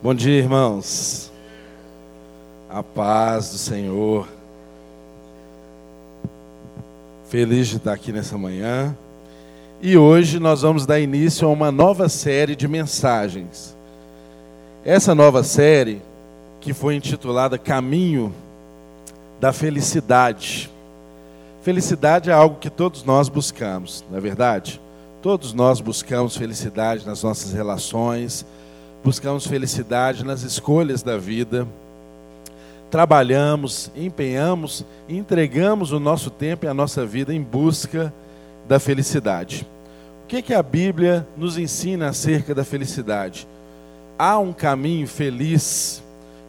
Bom dia, irmãos. A paz do Senhor. Feliz de estar aqui nessa manhã. E hoje nós vamos dar início a uma nova série de mensagens. Essa nova série, que foi intitulada Caminho da Felicidade. Felicidade é algo que todos nós buscamos, não é verdade? Todos nós buscamos felicidade nas nossas relações buscamos felicidade nas escolhas da vida, trabalhamos, empenhamos, entregamos o nosso tempo e a nossa vida em busca da felicidade. O que, que a Bíblia nos ensina acerca da felicidade? Há um caminho feliz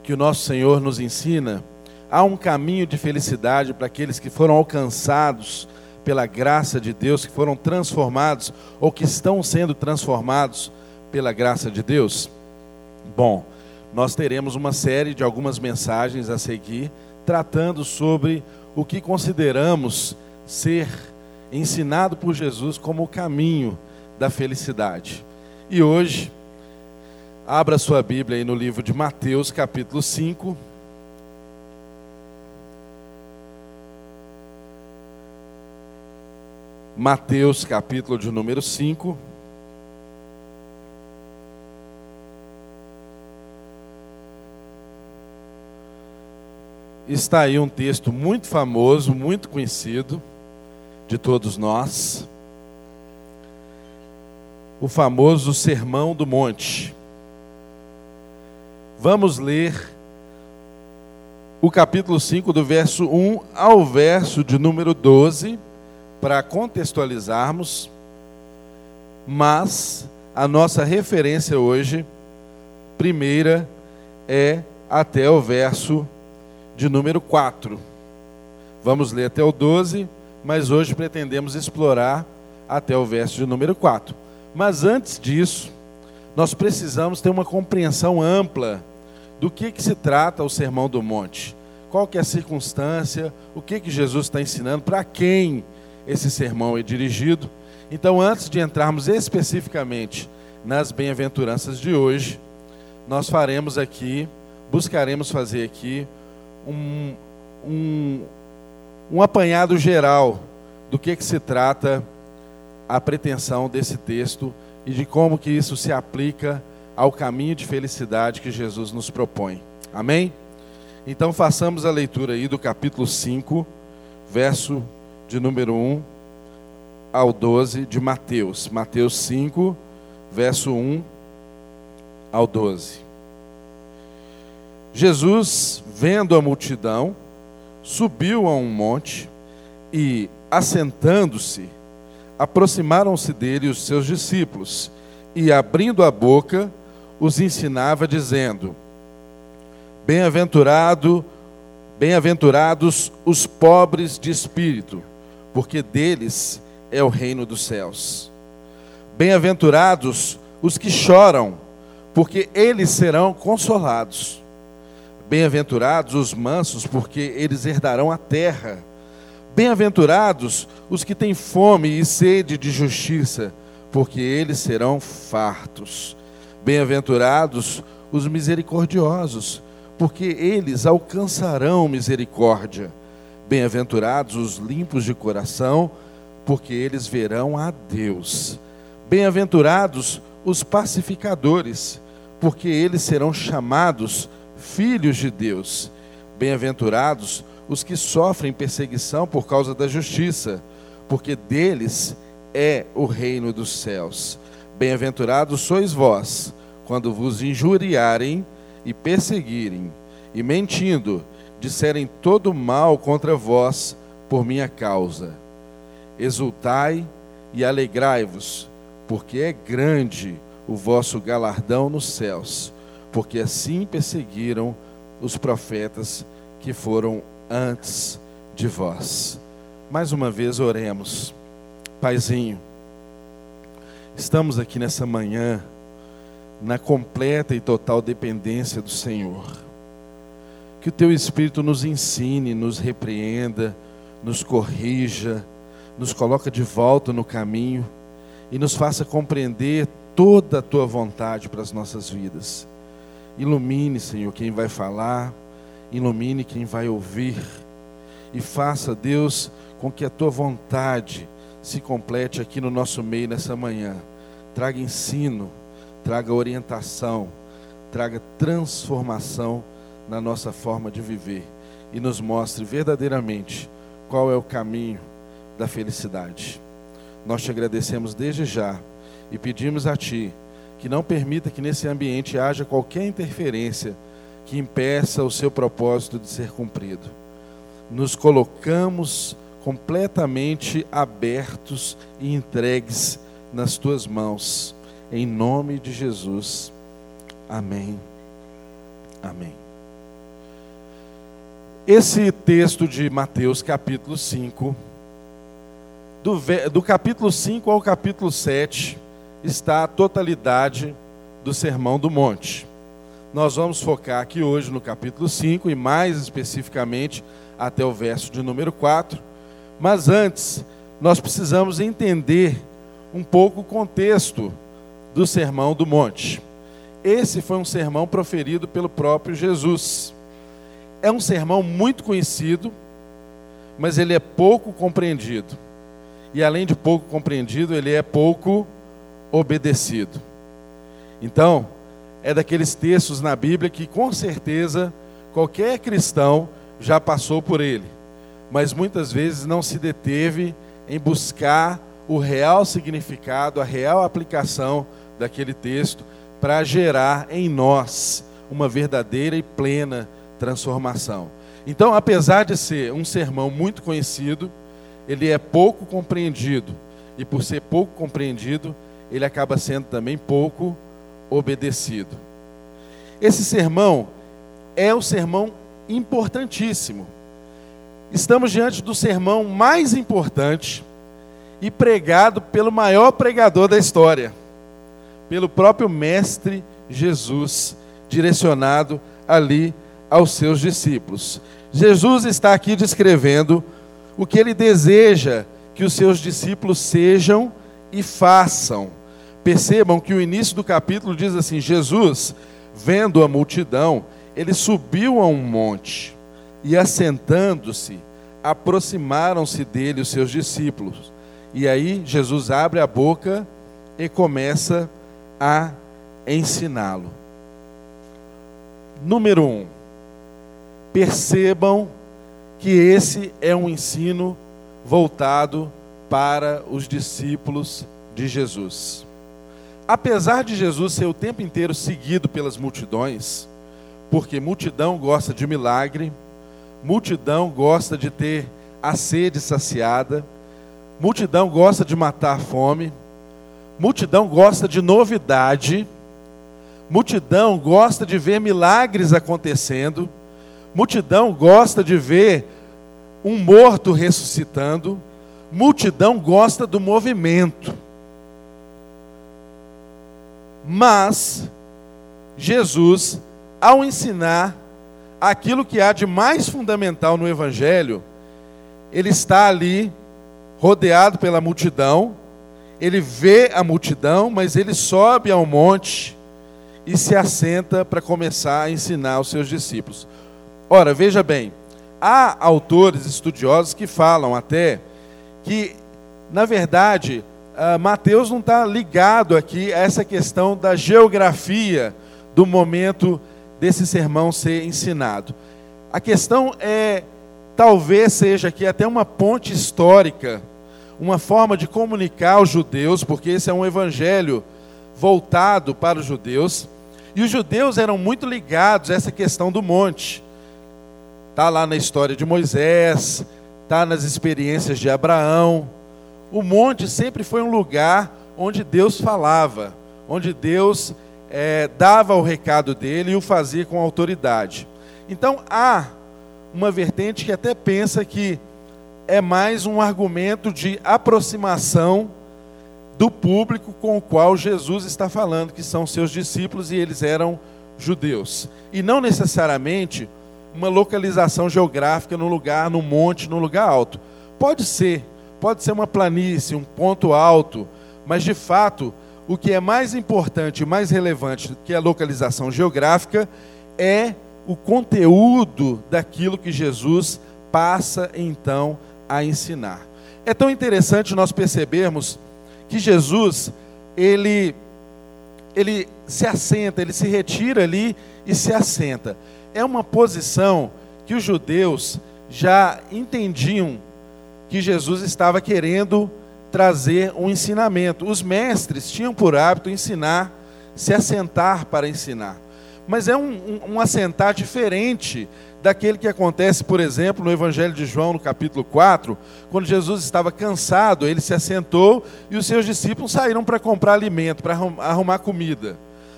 que o nosso Senhor nos ensina? Há um caminho de felicidade para aqueles que foram alcançados pela graça de Deus, que foram transformados ou que estão sendo transformados pela graça de Deus? Bom, nós teremos uma série de algumas mensagens a seguir, tratando sobre o que consideramos ser ensinado por Jesus como o caminho da felicidade. E hoje, abra sua Bíblia aí no livro de Mateus, capítulo 5. Mateus, capítulo de número 5. Está aí um texto muito famoso, muito conhecido de todos nós. O famoso Sermão do Monte. Vamos ler o capítulo 5, do verso 1 ao verso de número 12, para contextualizarmos, mas a nossa referência hoje, primeira, é até o verso de número 4. Vamos ler até o 12, mas hoje pretendemos explorar até o verso de número 4. Mas antes disso, nós precisamos ter uma compreensão ampla do que, que se trata o Sermão do Monte. Qual que é a circunstância, o que, que Jesus está ensinando, para quem esse sermão é dirigido. Então, antes de entrarmos especificamente nas bem-aventuranças de hoje, nós faremos aqui, buscaremos fazer aqui um, um, um apanhado geral do que, que se trata a pretensão desse texto e de como que isso se aplica ao caminho de felicidade que Jesus nos propõe. Amém? Então façamos a leitura aí do capítulo 5, verso de número 1 ao 12 de Mateus. Mateus 5, verso 1 ao 12. Jesus, vendo a multidão, subiu a um monte e, assentando-se, aproximaram-se dele os seus discípulos e, abrindo a boca, os ensinava, dizendo: Bem-aventurado, bem-aventurados os pobres de espírito, porque deles é o reino dos céus. Bem-aventurados os que choram, porque eles serão consolados. Bem-aventurados os mansos, porque eles herdarão a terra. Bem-aventurados os que têm fome e sede de justiça, porque eles serão fartos. Bem-aventurados os misericordiosos, porque eles alcançarão misericórdia. Bem-aventurados os limpos de coração, porque eles verão a Deus. Bem-aventurados os pacificadores, porque eles serão chamados filhos de Deus. Bem-aventurados os que sofrem perseguição por causa da justiça, porque deles é o reino dos céus. Bem-aventurados sois vós, quando vos injuriarem e perseguirem, e mentindo, disserem todo mal contra vós por minha causa. Exultai e alegrai-vos, porque é grande o vosso galardão nos céus porque assim perseguiram os profetas que foram antes de vós. Mais uma vez oremos. Paizinho, estamos aqui nessa manhã na completa e total dependência do Senhor. Que o teu Espírito nos ensine, nos repreenda, nos corrija, nos coloca de volta no caminho e nos faça compreender toda a tua vontade para as nossas vidas. Ilumine, Senhor, quem vai falar, ilumine quem vai ouvir. E faça, Deus, com que a tua vontade se complete aqui no nosso meio nessa manhã. Traga ensino, traga orientação, traga transformação na nossa forma de viver e nos mostre verdadeiramente qual é o caminho da felicidade. Nós te agradecemos desde já e pedimos a Ti que não permita que nesse ambiente haja qualquer interferência que impeça o seu propósito de ser cumprido. Nos colocamos completamente abertos e entregues nas tuas mãos. Em nome de Jesus. Amém. Amém. Esse texto de Mateus, capítulo 5, do, do capítulo 5 ao capítulo 7, está a totalidade do Sermão do Monte. Nós vamos focar aqui hoje no capítulo 5 e mais especificamente até o verso de número 4. Mas antes, nós precisamos entender um pouco o contexto do Sermão do Monte. Esse foi um sermão proferido pelo próprio Jesus. É um sermão muito conhecido, mas ele é pouco compreendido. E além de pouco compreendido, ele é pouco obedecido. Então, é daqueles textos na Bíblia que com certeza qualquer cristão já passou por ele, mas muitas vezes não se deteve em buscar o real significado, a real aplicação daquele texto para gerar em nós uma verdadeira e plena transformação. Então, apesar de ser um sermão muito conhecido, ele é pouco compreendido. E por ser pouco compreendido, ele acaba sendo também pouco obedecido. Esse sermão é o sermão importantíssimo. Estamos diante do sermão mais importante e pregado pelo maior pregador da história, pelo próprio Mestre Jesus, direcionado ali aos seus discípulos. Jesus está aqui descrevendo o que ele deseja que os seus discípulos sejam e façam. Percebam que o início do capítulo diz assim: Jesus, vendo a multidão, ele subiu a um monte e, assentando-se, aproximaram-se dele os seus discípulos. E aí Jesus abre a boca e começa a ensiná-lo. Número um, percebam que esse é um ensino voltado para os discípulos de Jesus. Apesar de Jesus ser o tempo inteiro seguido pelas multidões, porque multidão gosta de milagre, multidão gosta de ter a sede saciada, multidão gosta de matar a fome, multidão gosta de novidade, multidão gosta de ver milagres acontecendo, multidão gosta de ver um morto ressuscitando, multidão gosta do movimento. Mas Jesus, ao ensinar aquilo que há de mais fundamental no Evangelho, ele está ali rodeado pela multidão, ele vê a multidão, mas ele sobe ao monte e se assenta para começar a ensinar aos seus discípulos. Ora, veja bem, há autores estudiosos que falam até que, na verdade, uh, Mateus não está ligado aqui a essa questão da geografia do momento desse sermão ser ensinado. A questão é, talvez seja aqui até uma ponte histórica, uma forma de comunicar aos judeus, porque esse é um evangelho voltado para os judeus, e os judeus eram muito ligados a essa questão do monte. Está lá na história de Moisés, está nas experiências de Abraão. O monte sempre foi um lugar onde Deus falava, onde Deus é, dava o recado dele e o fazia com autoridade. Então há uma vertente que até pensa que é mais um argumento de aproximação do público com o qual Jesus está falando, que são seus discípulos e eles eram judeus. E não necessariamente uma localização geográfica no lugar, no monte, no lugar alto. Pode ser, pode ser uma planície, um ponto alto, mas de fato o que é mais importante, mais relevante que a localização geográfica é o conteúdo daquilo que Jesus passa então a ensinar. É tão interessante nós percebermos que Jesus, ele ele se assenta, ele se retira ali e se assenta. É uma posição que os judeus já entendiam que Jesus estava querendo trazer um ensinamento. Os mestres tinham por hábito ensinar, se assentar para ensinar. Mas é um, um, um, assentar diferente daquele que acontece, por exemplo, no Evangelho de João, no capítulo 4, quando Jesus estava cansado, ele se assentou e os seus discípulos saíram para comprar alimento, para arrumar comida.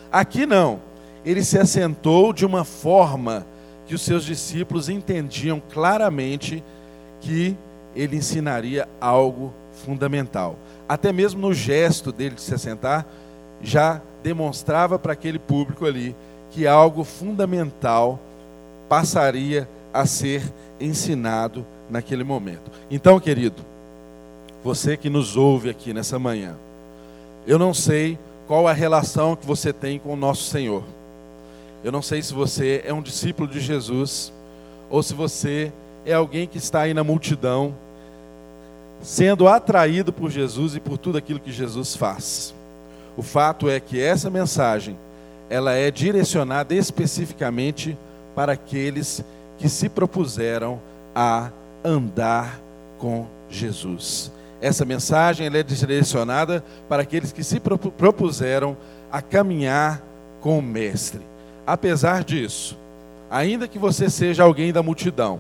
Aqui não. Ele se assentou de uma forma que os seus discípulos entendiam claramente que ele ensinaria algo fundamental. Até mesmo no gesto dele de se assentar, já demonstrava para aquele público ali que algo fundamental passaria a ser ensinado naquele momento. Então, querido, você que nos ouve aqui nessa manhã, eu não sei qual a relação que você tem com o nosso Senhor. Eu não sei se você é um discípulo de Jesus ou se você é alguém que está aí na multidão sendo atraído por Jesus e por tudo aquilo que Jesus faz. O fato é que essa mensagem, ela é direcionada especificamente para aqueles que se propuseram a andar com Jesus. Essa mensagem é direcionada para aqueles que se propuseram a caminhar com o Mestre. Apesar disso, ainda que você seja alguém da multidão,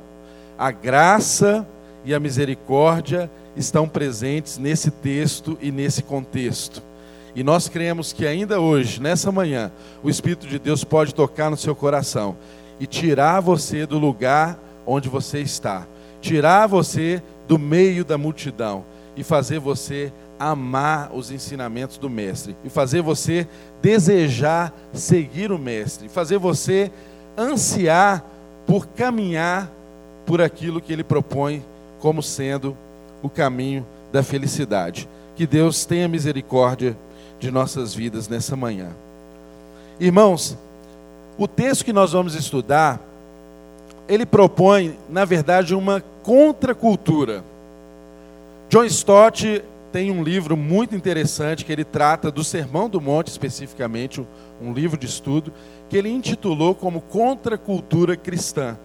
a graça e a misericórdia estão presentes nesse texto e nesse contexto. E nós cremos que ainda hoje, nessa manhã, o Espírito de Deus pode tocar no seu coração e tirar você do lugar onde você está, tirar você do meio da multidão e fazer você amar os ensinamentos do Mestre, e fazer você desejar seguir o Mestre, fazer você ansiar por caminhar por aquilo que ele propõe como sendo o caminho da felicidade. Que Deus tenha misericórdia de nossas vidas nessa manhã. Irmãos, o texto que nós vamos estudar, ele propõe, na verdade, uma contracultura. John Stott tem um livro muito interessante que ele trata do Sermão do Monte, especificamente, um livro de estudo, que ele intitulou como Contracultura Cristã.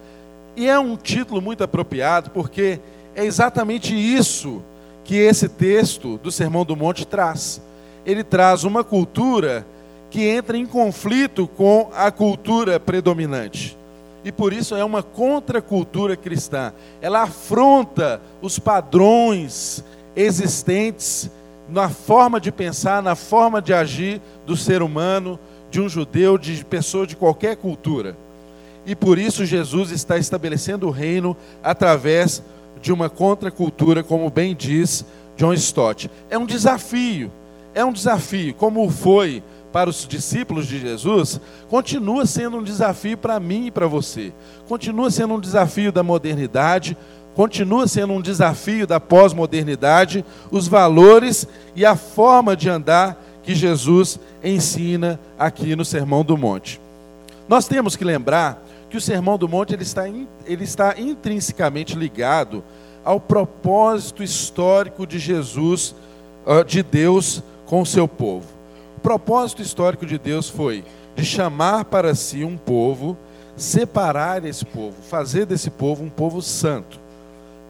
E é um título muito apropriado porque é exatamente isso que esse texto do Sermão do Monte traz. Ele traz uma cultura que entra em conflito com a cultura predominante. E por isso é uma contracultura cristã. Ela afronta os padrões existentes na forma de pensar, na forma de agir do ser humano, de um judeu, de pessoa de qualquer cultura. E por isso Jesus está estabelecendo o reino através de uma contracultura, como bem diz John Stott. É um desafio, é um desafio, como foi para os discípulos de Jesus, continua sendo um desafio para mim e para você. Continua sendo um desafio da modernidade, continua sendo um desafio da pós-modernidade, os valores e a forma de andar que Jesus ensina aqui no Sermão do Monte. Nós temos que lembrar que o Sermão do Monte ele está, ele está intrinsecamente ligado ao propósito histórico de Jesus, de Deus com o seu povo. O propósito histórico de Deus foi de chamar para si um povo, separar esse povo, fazer desse povo um povo santo,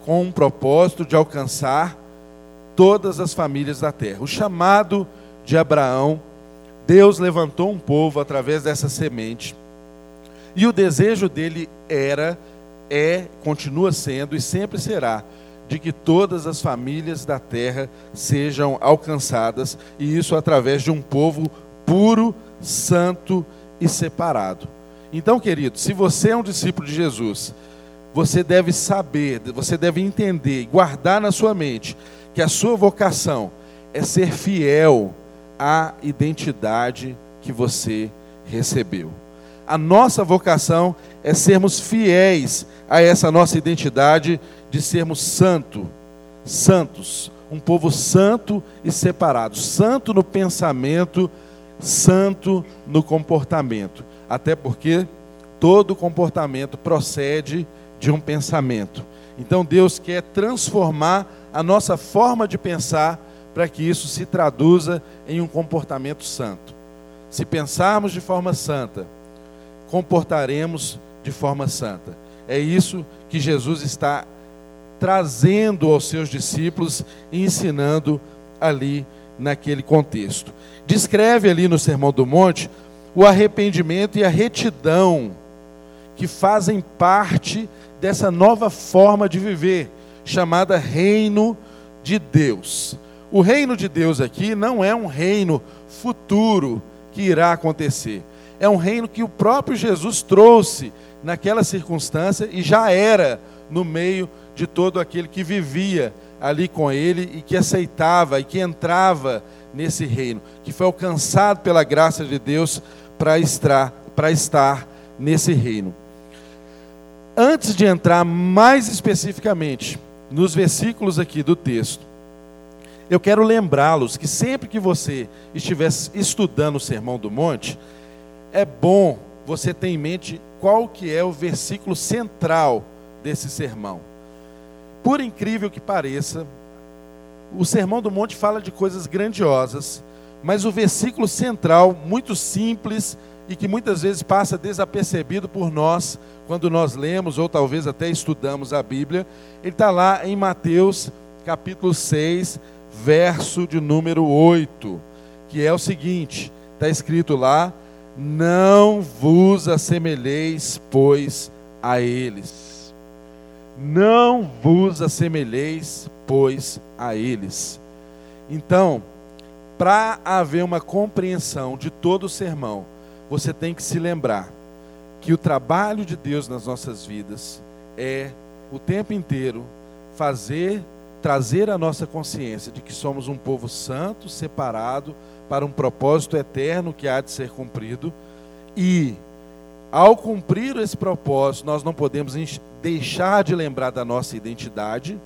com um propósito de alcançar todas as famílias da terra. O chamado de Abraão, Deus levantou um povo através dessa semente e o desejo dele era, é, continua sendo e sempre será de que todas as famílias da terra sejam alcançadas, e isso através de um povo puro, santo e separado. Então, querido, se você é um discípulo de Jesus, você deve saber, você deve entender guardar na sua mente que a sua vocação é ser fiel à identidade que você recebeu. A nossa vocação é sermos fiéis a essa nossa identidade de sermos santo, santos, um povo santo e separado, santo no pensamento, santo no comportamento. Até porque todo comportamento procede de um pensamento. Então Deus quer transformar a nossa forma de pensar para que isso se traduza em um comportamento santo. Se pensarmos de forma santa, comportaremos de forma santa. É isso que Jesus está trazendo aos seus discípulos e ensinando ali naquele contexto. Descreve ali no Sermão do Monte o arrependimento e a retidão que fazem parte dessa nova forma de viver, chamada reino de Deus. O reino de Deus aqui não é um reino futuro que irá acontecer. É um reino que o próprio Jesus trouxe naquela circunstância e já era no meio de todo aquele que vivia ali com ele e que aceitava e que entrava nesse reino, que foi alcançado pela graça de Deus para estar, para estar nesse reino. Antes de entrar mais especificamente nos versículos aqui do texto, eu quero lembrá-los que sempre que você estiver estudando o Sermão do Monte, é bom você ter em mente qual que é o versículo central desse sermão. Por incrível que pareça, o Sermão do Monte fala de coisas grandiosas, mas o versículo central, muito simples e que muitas vezes passa desapercebido por nós quando nós lemos ou talvez até estudamos a Bíblia, ele está lá em Mateus capítulo 6, verso de número 8, que é o seguinte: está escrito lá, não vos assemelheis, pois, a eles. Não vos assemelheis, pois, a eles. Então, para haver uma compreensão de todo o sermão, você tem que se lembrar que o trabalho de Deus nas nossas vidas é o tempo inteiro fazer, trazer a nossa consciência de que somos um povo santo, separado, para um propósito eterno que há de ser cumprido. E, ao cumprir esse propósito, nós não podemos deixar de lembrar da nossa identidade,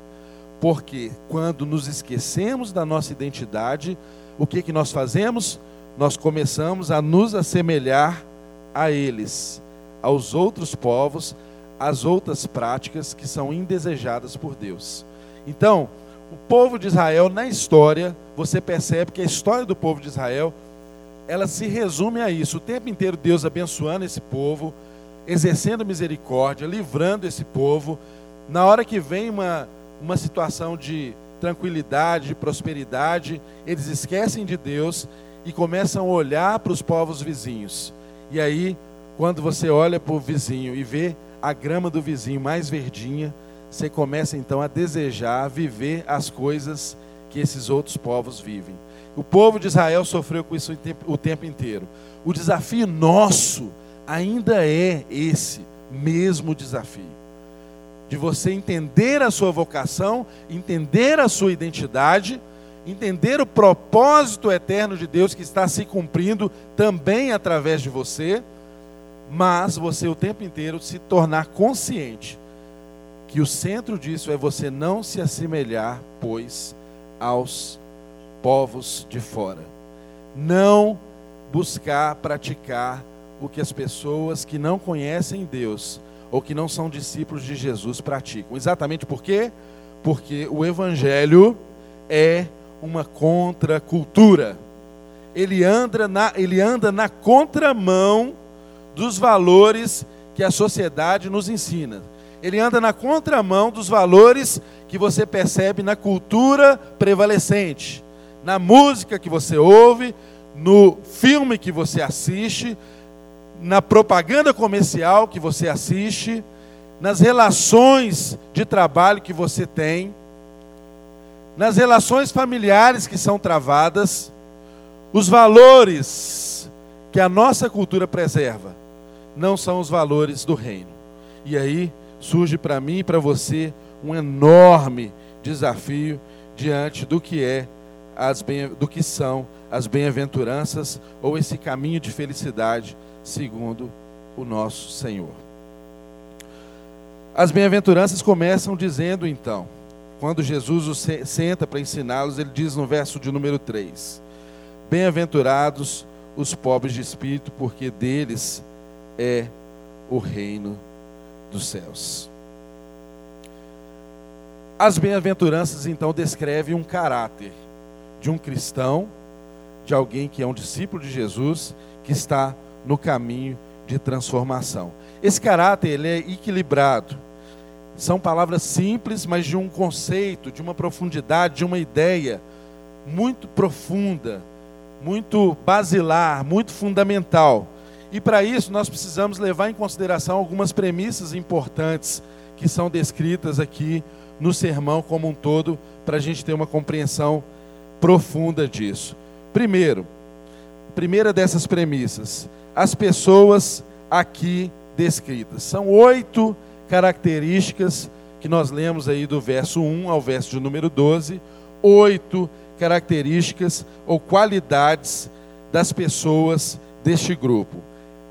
porque quando nos esquecemos da nossa identidade, o que, que nós fazemos? Nós começamos a nos assemelhar a eles, aos outros povos, às outras práticas que são indesejadas por Deus. Então, o povo de Israel na história, você percebe que a história do povo de Israel, ela se resume a isso. O tempo inteiro Deus abençoando esse povo, exercendo misericórdia, livrando esse povo. Na hora que vem uma, uma situação de tranquilidade, de prosperidade, eles esquecem de Deus e começam a olhar para os povos vizinhos. E aí, quando você olha para o vizinho e vê a grama do vizinho mais verdinha, você começa então a desejar viver as coisas que esses outros povos vivem. O povo de Israel sofreu com isso o tempo inteiro. O desafio nosso ainda é esse mesmo desafio. De você entender a sua vocação, entender a sua identidade, entender o propósito eterno de Deus que está se cumprindo também através de você, mas você o tempo inteiro se tornar consciente que o centro disso é você não se assemelhar, pois, aos povos de fora. Não buscar praticar o que as pessoas que não conhecem Deus ou que não são discípulos de Jesus praticam. Exatamente por quê? Porque o evangelho é uma contracultura. Ele anda na, ele anda na contramão dos valores que a sociedade nos ensina ele anda na contramão dos valores que você percebe na cultura prevalecente, na música que você ouve, no filme que você assiste, na propaganda comercial que você assiste, nas relações de trabalho que você tem, nas relações familiares que são travadas, os valores que a nossa cultura preserva não são os valores do reino. E aí surge para mim e para você um enorme desafio diante do que é as bem, do que são as bem-aventuranças ou esse caminho de felicidade segundo o nosso Senhor. As bem-aventuranças começam dizendo então: quando Jesus senta para ensiná-los, ele diz no verso de número 3: Bem-aventurados os pobres de espírito, porque deles é o reino dos céus. As bem-aventuranças então descrevem um caráter de um cristão, de alguém que é um discípulo de Jesus, que está no caminho de transformação. Esse caráter ele é equilibrado. São palavras simples, mas de um conceito, de uma profundidade, de uma ideia muito profunda, muito basilar, muito fundamental. E para isso nós precisamos levar em consideração algumas premissas importantes que são descritas aqui no sermão como um todo, para a gente ter uma compreensão profunda disso. Primeiro, primeira dessas premissas, as pessoas aqui descritas. São oito características que nós lemos aí do verso 1 ao verso de número 12, oito características ou qualidades das pessoas deste grupo.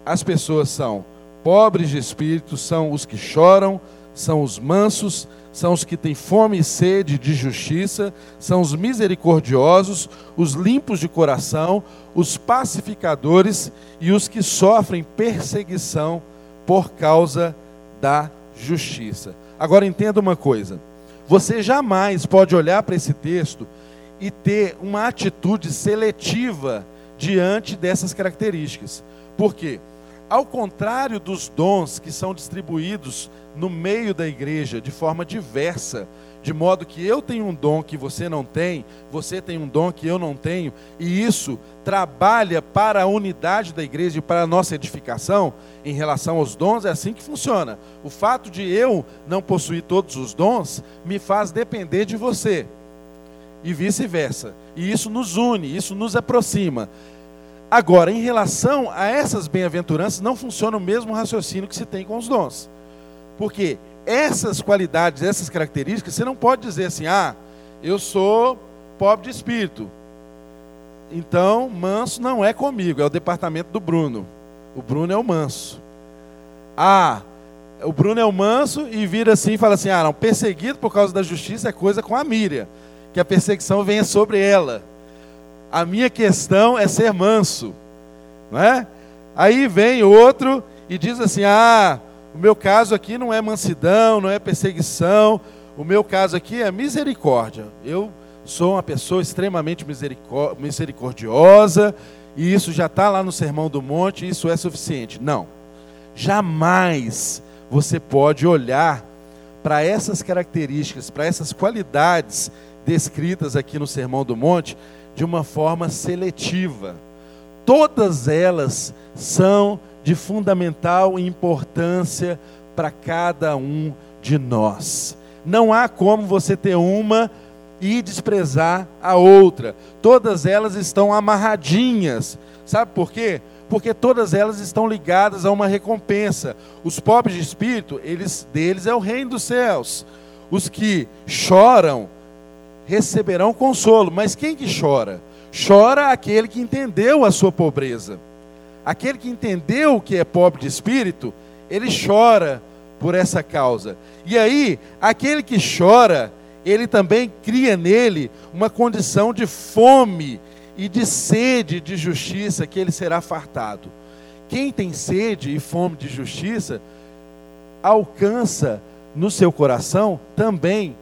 As pessoas são pobres de espírito, são os que choram, são os mansos, são os que têm fome e sede de justiça, são os misericordiosos, os limpos de coração, os pacificadores e os que sofrem perseguição por causa da justiça. Agora entenda uma coisa: você jamais pode olhar para esse texto e ter uma atitude seletiva diante dessas características. Por quê? Ao contrário dos dons que são distribuídos no meio da igreja de forma diversa, de modo que eu tenho um dom que você não tem, você tem um dom que eu não tenho, e isso trabalha para a unidade da igreja e para a nossa edificação, em relação aos dons, é assim que funciona. O fato de eu não possuir todos os dons me faz depender de você, e vice-versa. E isso nos une, isso nos aproxima. Agora, em relação a essas bem-aventuranças, não funciona o mesmo raciocínio que se tem com os dons. Porque essas qualidades, essas características, você não pode dizer assim: ah, eu sou pobre de espírito. Então, manso não é comigo, é o departamento do Bruno. O Bruno é o manso. Ah, o Bruno é o manso e vira assim e fala assim: ah, não, perseguido por causa da justiça é coisa com a Miriam, que a perseguição venha sobre ela. A minha questão é ser manso, não é? Aí vem outro e diz assim: "Ah, o meu caso aqui não é mansidão, não é perseguição, o meu caso aqui é misericórdia. Eu sou uma pessoa extremamente misericordiosa e isso já está lá no Sermão do Monte, isso é suficiente. Não, jamais você pode olhar para essas características, para essas qualidades descritas aqui no Sermão do Monte de uma forma seletiva. Todas elas são de fundamental importância para cada um de nós. Não há como você ter uma e desprezar a outra. Todas elas estão amarradinhas. Sabe por quê? Porque todas elas estão ligadas a uma recompensa. Os pobres de espírito, eles deles é o reino dos céus. Os que choram receberão consolo. Mas quem que chora? Chora aquele que entendeu a sua pobreza. Aquele que entendeu que é pobre de espírito, ele chora por essa causa. E aí, aquele que chora, ele também cria nele uma condição de fome e de sede de justiça que ele será fartado. Quem tem sede e fome de justiça, alcança no seu coração também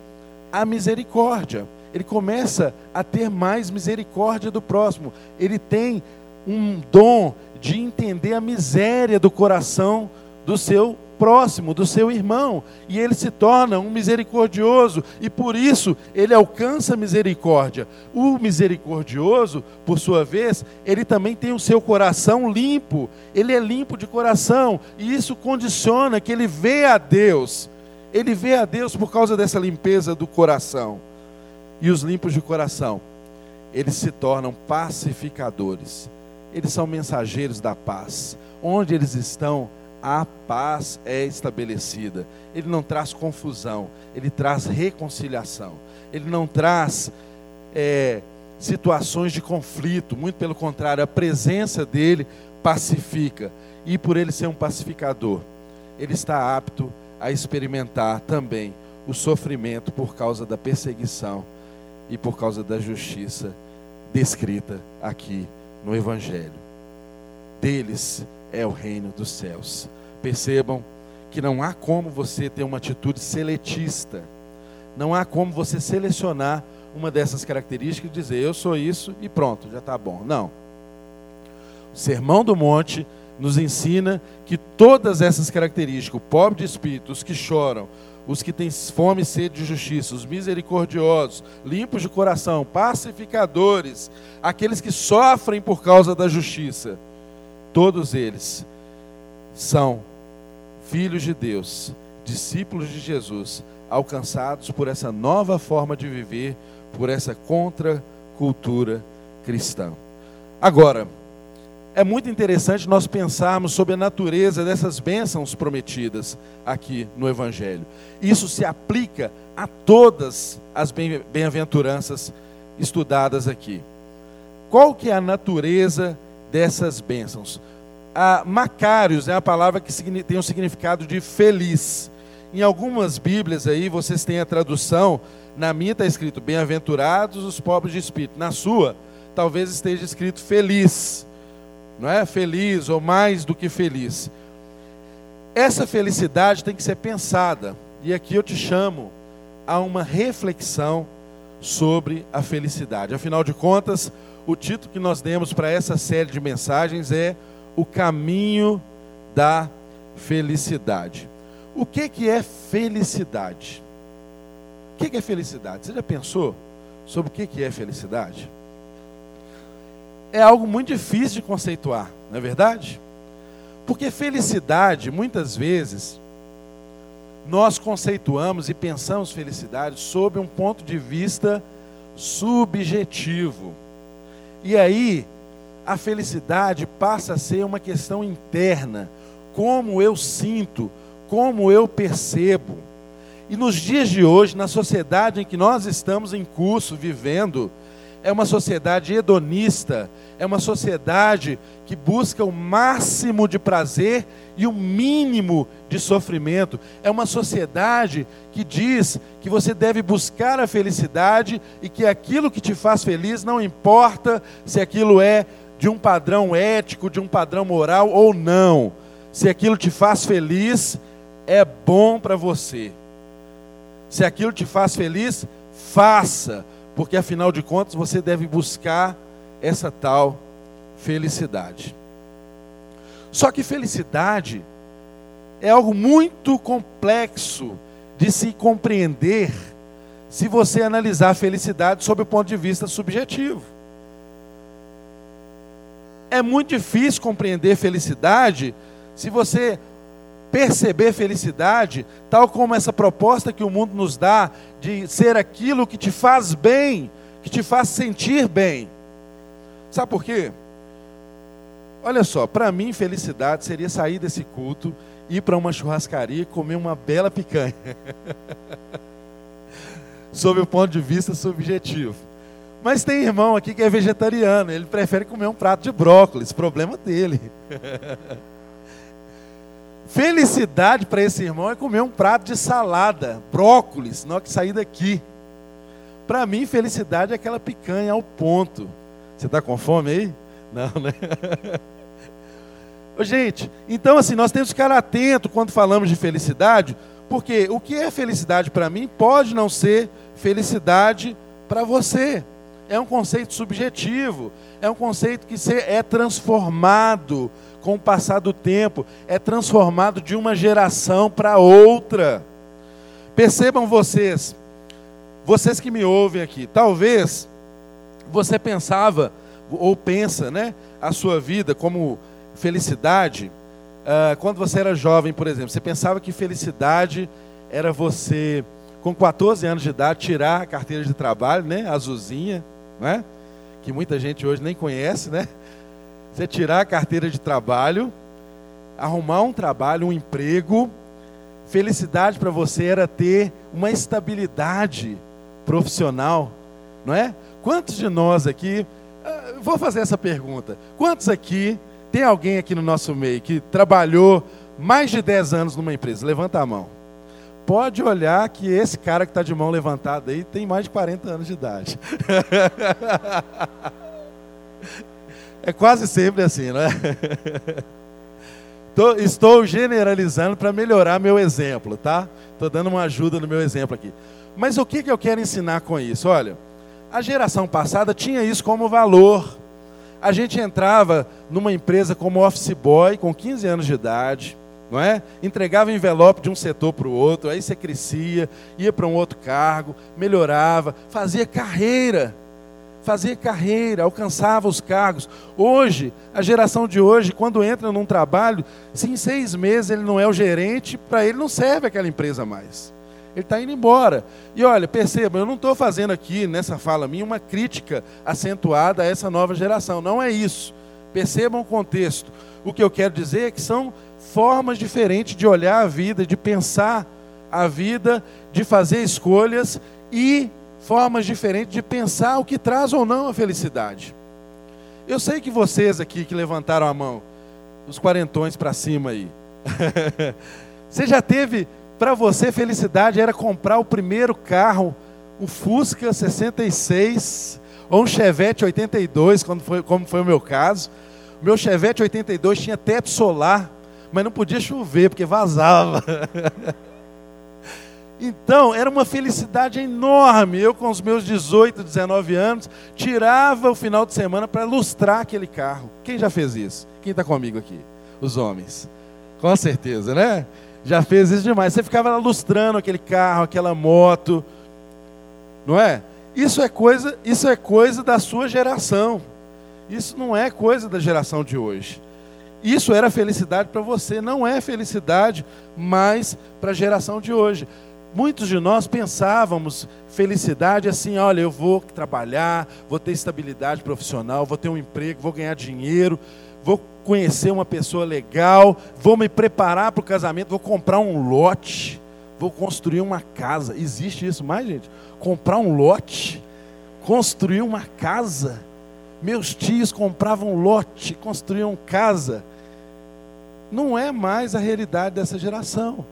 a misericórdia ele começa a ter mais misericórdia do próximo. Ele tem um dom de entender a miséria do coração do seu próximo, do seu irmão, e ele se torna um misericordioso, e por isso ele alcança misericórdia. O misericordioso, por sua vez, ele também tem o seu coração limpo, ele é limpo de coração, e isso condiciona que ele vê a Deus. Ele vê a Deus por causa dessa limpeza do coração e os limpos de coração, eles se tornam pacificadores. Eles são mensageiros da paz. Onde eles estão, a paz é estabelecida. Ele não traz confusão, ele traz reconciliação. Ele não traz é, situações de conflito, muito pelo contrário, a presença dele pacifica. E por ele ser um pacificador, ele está apto a experimentar também o sofrimento por causa da perseguição e por causa da justiça descrita aqui no Evangelho. Deles é o reino dos céus. Percebam que não há como você ter uma atitude seletista, não há como você selecionar uma dessas características e dizer eu sou isso e pronto, já está bom. Não. O Sermão do Monte nos ensina que todas essas características, o pobre de espírito, os que choram, os que têm fome e sede de justiça, os misericordiosos, limpos de coração, pacificadores, aqueles que sofrem por causa da justiça, todos eles são filhos de Deus, discípulos de Jesus, alcançados por essa nova forma de viver, por essa contracultura cristã. Agora, é muito interessante nós pensarmos sobre a natureza dessas bênçãos prometidas aqui no Evangelho. Isso se aplica a todas as bem-aventuranças estudadas aqui. Qual que é a natureza dessas bênçãos? A Macários é a palavra que tem um significado de feliz. Em algumas Bíblias aí vocês têm a tradução, na minha está escrito bem-aventurados os pobres de espírito. Na sua, talvez esteja escrito feliz não é? Feliz ou mais do que feliz. Essa felicidade tem que ser pensada. E aqui eu te chamo a uma reflexão sobre a felicidade. Afinal de contas, o título que nós demos para essa série de mensagens é O Caminho da Felicidade. O que, que é felicidade? O que, que é felicidade? Você já pensou sobre o que, que é felicidade? É algo muito difícil de conceituar, não é verdade? Porque felicidade, muitas vezes, nós conceituamos e pensamos felicidade sob um ponto de vista subjetivo. E aí, a felicidade passa a ser uma questão interna, como eu sinto, como eu percebo. E nos dias de hoje, na sociedade em que nós estamos em curso, vivendo, é uma sociedade hedonista, é uma sociedade que busca o máximo de prazer e o mínimo de sofrimento. É uma sociedade que diz que você deve buscar a felicidade e que aquilo que te faz feliz não importa se aquilo é de um padrão ético, de um padrão moral ou não. Se aquilo te faz feliz, é bom para você. Se aquilo te faz feliz, faça porque afinal de contas você deve buscar essa tal felicidade. Só que felicidade é algo muito complexo de se compreender se você analisar a felicidade sob o ponto de vista subjetivo. É muito difícil compreender felicidade se você perceber felicidade, tal como essa proposta que o mundo nos dá de ser aquilo que te faz bem, que te faz sentir bem. Sabe por quê? Olha só, para mim felicidade seria sair desse culto, ir para uma churrascaria e comer uma bela picanha. Sob o ponto de vista subjetivo. Mas tem irmão aqui que é vegetariano, ele prefere comer um prato de brócolis, problema dele. Felicidade para esse irmão é comer um prato de salada, brócolis, não que sair daqui. Para mim, felicidade é aquela picanha ao ponto. Você está com fome aí? Não, né? Gente, então assim, nós temos que ficar atento quando falamos de felicidade, porque o que é felicidade para mim pode não ser felicidade para você. É um conceito subjetivo, é um conceito que é transformado com o passar do tempo, é transformado de uma geração para outra. Percebam vocês, vocês que me ouvem aqui, talvez você pensava ou pensa, né, a sua vida como felicidade, uh, quando você era jovem, por exemplo, você pensava que felicidade era você, com 14 anos de idade, tirar a carteira de trabalho, né, azulzinha, né, que muita gente hoje nem conhece, né, você tirar a carteira de trabalho, arrumar um trabalho, um emprego. Felicidade para você era ter uma estabilidade profissional, não é? Quantos de nós aqui, ah, vou fazer essa pergunta: quantos aqui, tem alguém aqui no nosso meio que trabalhou mais de 10 anos numa empresa? Levanta a mão. pode olhar que esse cara que está de mão levantada aí tem mais de 40 anos de idade. é quase sempre assim, não é? Estou generalizando para melhorar meu exemplo, tá? Estou dando uma ajuda no meu exemplo aqui. Mas o que, que eu quero ensinar com isso? Olha, a geração passada tinha isso como valor. A gente entrava numa empresa como office boy com 15 anos de idade, não é? Entregava envelope de um setor para o outro, aí você crescia, ia para um outro cargo, melhorava, fazia carreira. Fazia carreira, alcançava os cargos. Hoje, a geração de hoje, quando entra num trabalho, se em seis meses ele não é o gerente, para ele não serve aquela empresa mais ele está indo embora. E olha, perceba, eu não estou fazendo aqui nessa fala minha uma crítica acentuada a essa nova geração. Não é isso. Percebam o contexto. O que eu quero dizer é que são formas diferentes de olhar a vida, de pensar a vida, de fazer escolhas e formas diferentes de pensar o que traz ou não a felicidade. Eu sei que vocês aqui que levantaram a mão, os quarentões para cima aí, você já teve para você, felicidade era comprar o primeiro carro, um Fusca 66 ou um Chevette 82, quando foi, como foi o meu caso. O meu Chevette 82 tinha teto solar, mas não podia chover porque vazava. Então, era uma felicidade enorme. Eu, com os meus 18, 19 anos, tirava o final de semana para lustrar aquele carro. Quem já fez isso? Quem está comigo aqui? Os homens. Com certeza, né? já fez isso demais. Você ficava lustrando aquele carro, aquela moto, não é? Isso é coisa, isso é coisa da sua geração. Isso não é coisa da geração de hoje. Isso era felicidade para você, não é felicidade mais para a geração de hoje. Muitos de nós pensávamos felicidade assim, olha, eu vou trabalhar, vou ter estabilidade profissional, vou ter um emprego, vou ganhar dinheiro, vou conhecer uma pessoa legal, vou me preparar para o casamento, vou comprar um lote, vou construir uma casa. Existe isso mais, gente? Comprar um lote, construir uma casa. Meus tios compravam lote, construíam casa. Não é mais a realidade dessa geração.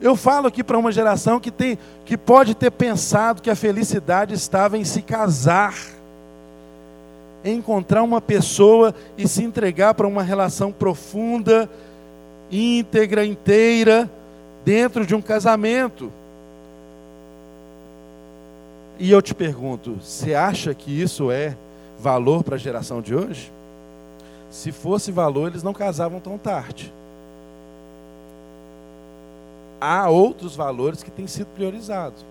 Eu falo aqui para uma geração que tem que pode ter pensado que a felicidade estava em se casar encontrar uma pessoa e se entregar para uma relação profunda, íntegra, inteira, dentro de um casamento. E eu te pergunto, você acha que isso é valor para a geração de hoje? Se fosse valor, eles não casavam tão tarde. Há outros valores que têm sido priorizados.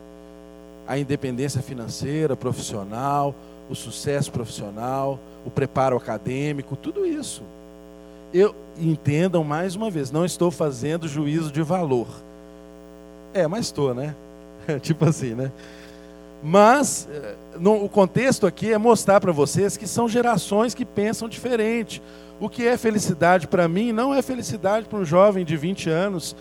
A independência financeira, profissional, o sucesso profissional, o preparo acadêmico, tudo isso. Eu entendam mais uma vez, não estou fazendo juízo de valor. É, mas estou, né? tipo assim, né? Mas eh, no, o contexto aqui é mostrar para vocês que são gerações que pensam diferente. O que é felicidade para mim não é felicidade para um jovem de 20 anos,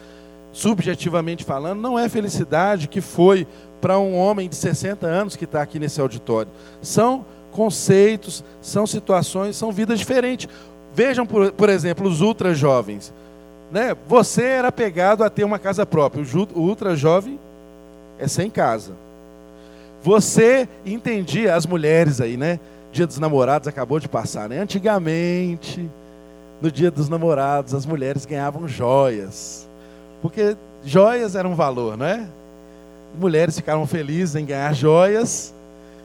subjetivamente falando, não é felicidade que foi para um homem de 60 anos que está aqui nesse auditório. São conceitos, são situações, são vidas diferentes. Vejam, por, por exemplo, os ultra jovens. Né? Você era pegado a ter uma casa própria. O ultra jovem é sem casa. Você entendia as mulheres aí, né? Dia dos Namorados acabou de passar, né? Antigamente, no Dia dos Namorados, as mulheres ganhavam joias. Porque joias eram um valor, não é? mulheres ficaram felizes em ganhar joias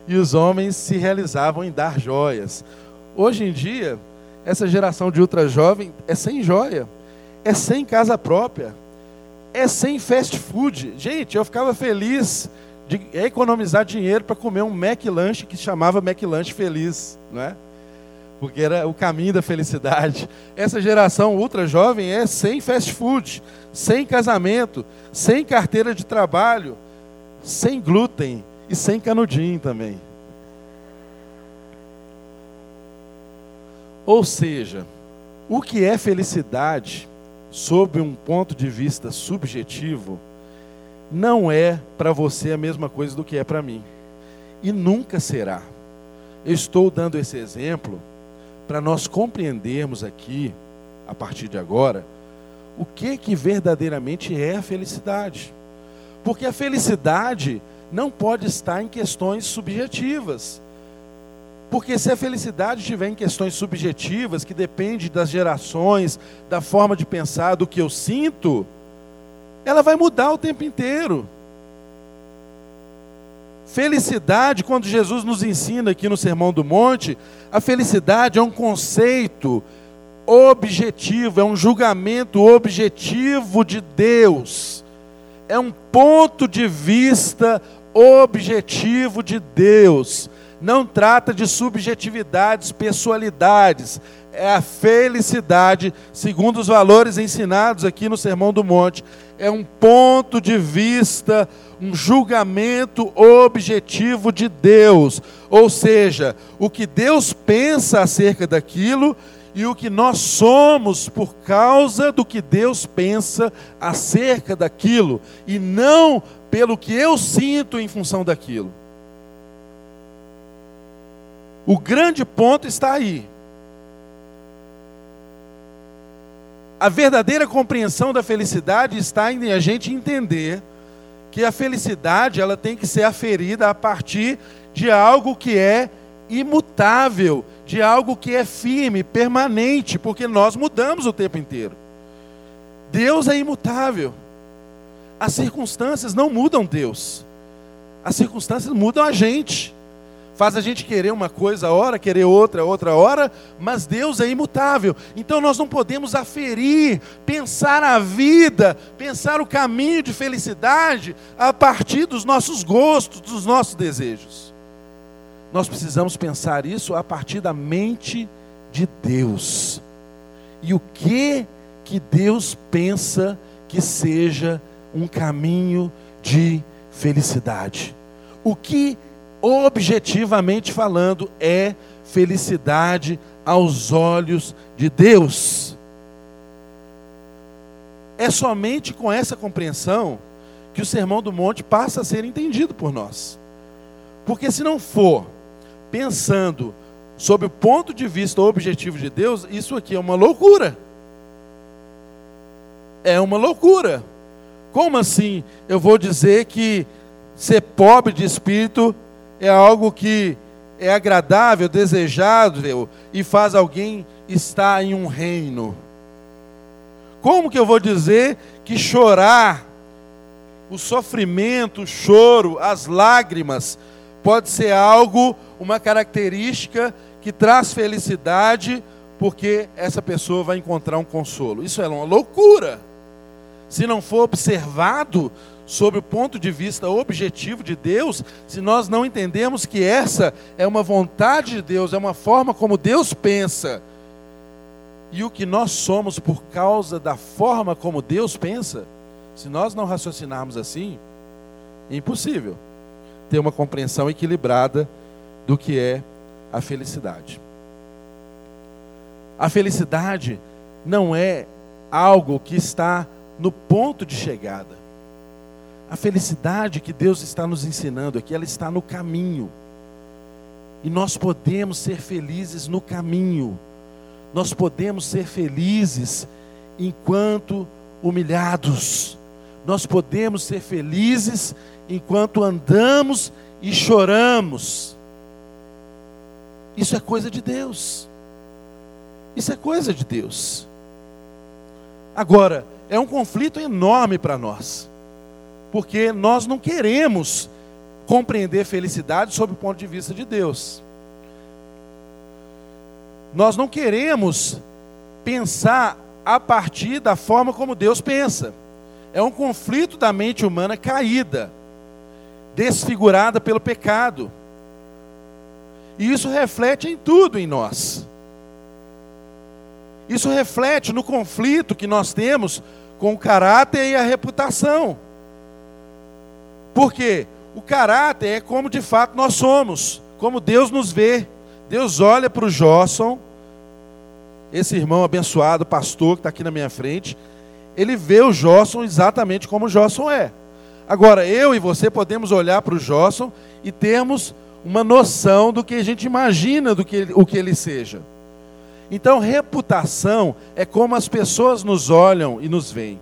e os homens se realizavam em dar joias. Hoje em dia, essa geração de ultra jovem é sem joia, é sem casa própria, é sem fast food. Gente, eu ficava feliz de economizar dinheiro para comer um McLanche que chamava McLanche Feliz, não é? Porque era o caminho da felicidade. Essa geração ultra jovem é sem fast food, sem casamento, sem carteira de trabalho, sem glúten e sem canudinho também. Ou seja, o que é felicidade, sob um ponto de vista subjetivo, não é para você a mesma coisa do que é para mim. E nunca será. Eu estou dando esse exemplo para nós compreendermos aqui, a partir de agora, o que que verdadeiramente é a felicidade. Porque a felicidade não pode estar em questões subjetivas. Porque se a felicidade estiver em questões subjetivas, que depende das gerações, da forma de pensar, do que eu sinto, ela vai mudar o tempo inteiro. Felicidade, quando Jesus nos ensina aqui no Sermão do Monte, a felicidade é um conceito objetivo, é um julgamento objetivo de Deus, é um ponto de vista objetivo de Deus. Não trata de subjetividades, pessoalidades, é a felicidade, segundo os valores ensinados aqui no Sermão do Monte, é um ponto de vista, um julgamento objetivo de Deus. Ou seja, o que Deus pensa acerca daquilo e o que nós somos por causa do que Deus pensa acerca daquilo, e não pelo que eu sinto em função daquilo. O grande ponto está aí. A verdadeira compreensão da felicidade está em a gente entender que a felicidade ela tem que ser aferida a partir de algo que é imutável, de algo que é firme, permanente, porque nós mudamos o tempo inteiro. Deus é imutável. As circunstâncias não mudam Deus. As circunstâncias mudam a gente faz a gente querer uma coisa a hora, querer outra outra hora, mas Deus é imutável. Então nós não podemos aferir, pensar a vida, pensar o caminho de felicidade a partir dos nossos gostos, dos nossos desejos. Nós precisamos pensar isso a partir da mente de Deus. E o que que Deus pensa que seja um caminho de felicidade? O que objetivamente falando, é felicidade aos olhos de Deus. É somente com essa compreensão que o Sermão do Monte passa a ser entendido por nós. Porque se não for pensando sob o ponto de vista objetivo de Deus, isso aqui é uma loucura. É uma loucura. Como assim eu vou dizer que ser pobre de espírito é algo que é agradável, desejável e faz alguém estar em um reino. Como que eu vou dizer que chorar, o sofrimento, o choro, as lágrimas, pode ser algo, uma característica que traz felicidade, porque essa pessoa vai encontrar um consolo? Isso é uma loucura. Se não for observado sob o ponto de vista objetivo de Deus, se nós não entendemos que essa é uma vontade de Deus, é uma forma como Deus pensa, e o que nós somos por causa da forma como Deus pensa, se nós não raciocinarmos assim, é impossível ter uma compreensão equilibrada do que é a felicidade. A felicidade não é algo que está no ponto de chegada. A felicidade que Deus está nos ensinando aqui, ela está no caminho. E nós podemos ser felizes no caminho. Nós podemos ser felizes enquanto humilhados. Nós podemos ser felizes enquanto andamos e choramos. Isso é coisa de Deus. Isso é coisa de Deus. Agora, é um conflito enorme para nós porque nós não queremos compreender felicidade sob o ponto de vista de Deus. Nós não queremos pensar a partir da forma como Deus pensa. É um conflito da mente humana caída, desfigurada pelo pecado. E isso reflete em tudo em nós. Isso reflete no conflito que nós temos com o caráter e a reputação. Porque o caráter é como de fato nós somos, como Deus nos vê. Deus olha para o Josson, esse irmão abençoado, pastor que está aqui na minha frente, ele vê o Josson exatamente como o Josson é. Agora, eu e você podemos olhar para o Josson e termos uma noção do que a gente imagina do que ele, o que ele seja. Então, reputação é como as pessoas nos olham e nos veem.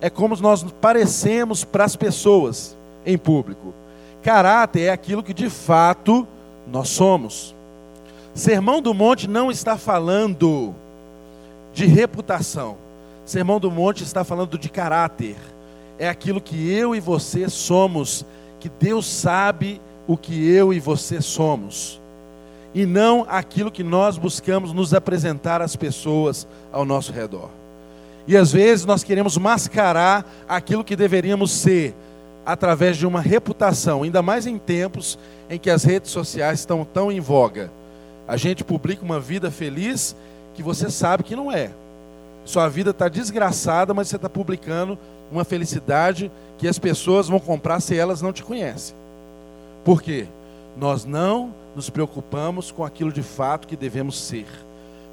É como nós parecemos para as pessoas em público. Caráter é aquilo que de fato nós somos. Sermão do Monte não está falando de reputação. Sermão do Monte está falando de caráter. É aquilo que eu e você somos, que Deus sabe o que eu e você somos. E não aquilo que nós buscamos nos apresentar às pessoas ao nosso redor. E às vezes nós queremos mascarar aquilo que deveríamos ser através de uma reputação, ainda mais em tempos em que as redes sociais estão tão em voga. A gente publica uma vida feliz que você sabe que não é. Sua vida está desgraçada, mas você está publicando uma felicidade que as pessoas vão comprar se elas não te conhecem. Por quê? Nós não nos preocupamos com aquilo de fato que devemos ser,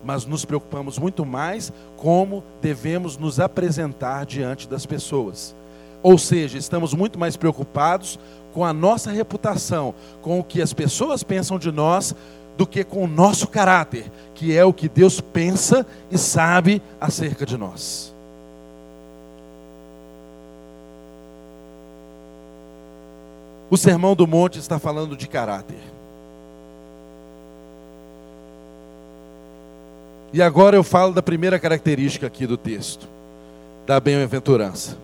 mas nos preocupamos muito mais como devemos nos apresentar diante das pessoas. Ou seja, estamos muito mais preocupados com a nossa reputação, com o que as pessoas pensam de nós, do que com o nosso caráter, que é o que Deus pensa e sabe acerca de nós. O Sermão do Monte está falando de caráter. E agora eu falo da primeira característica aqui do texto, da bem-aventurança.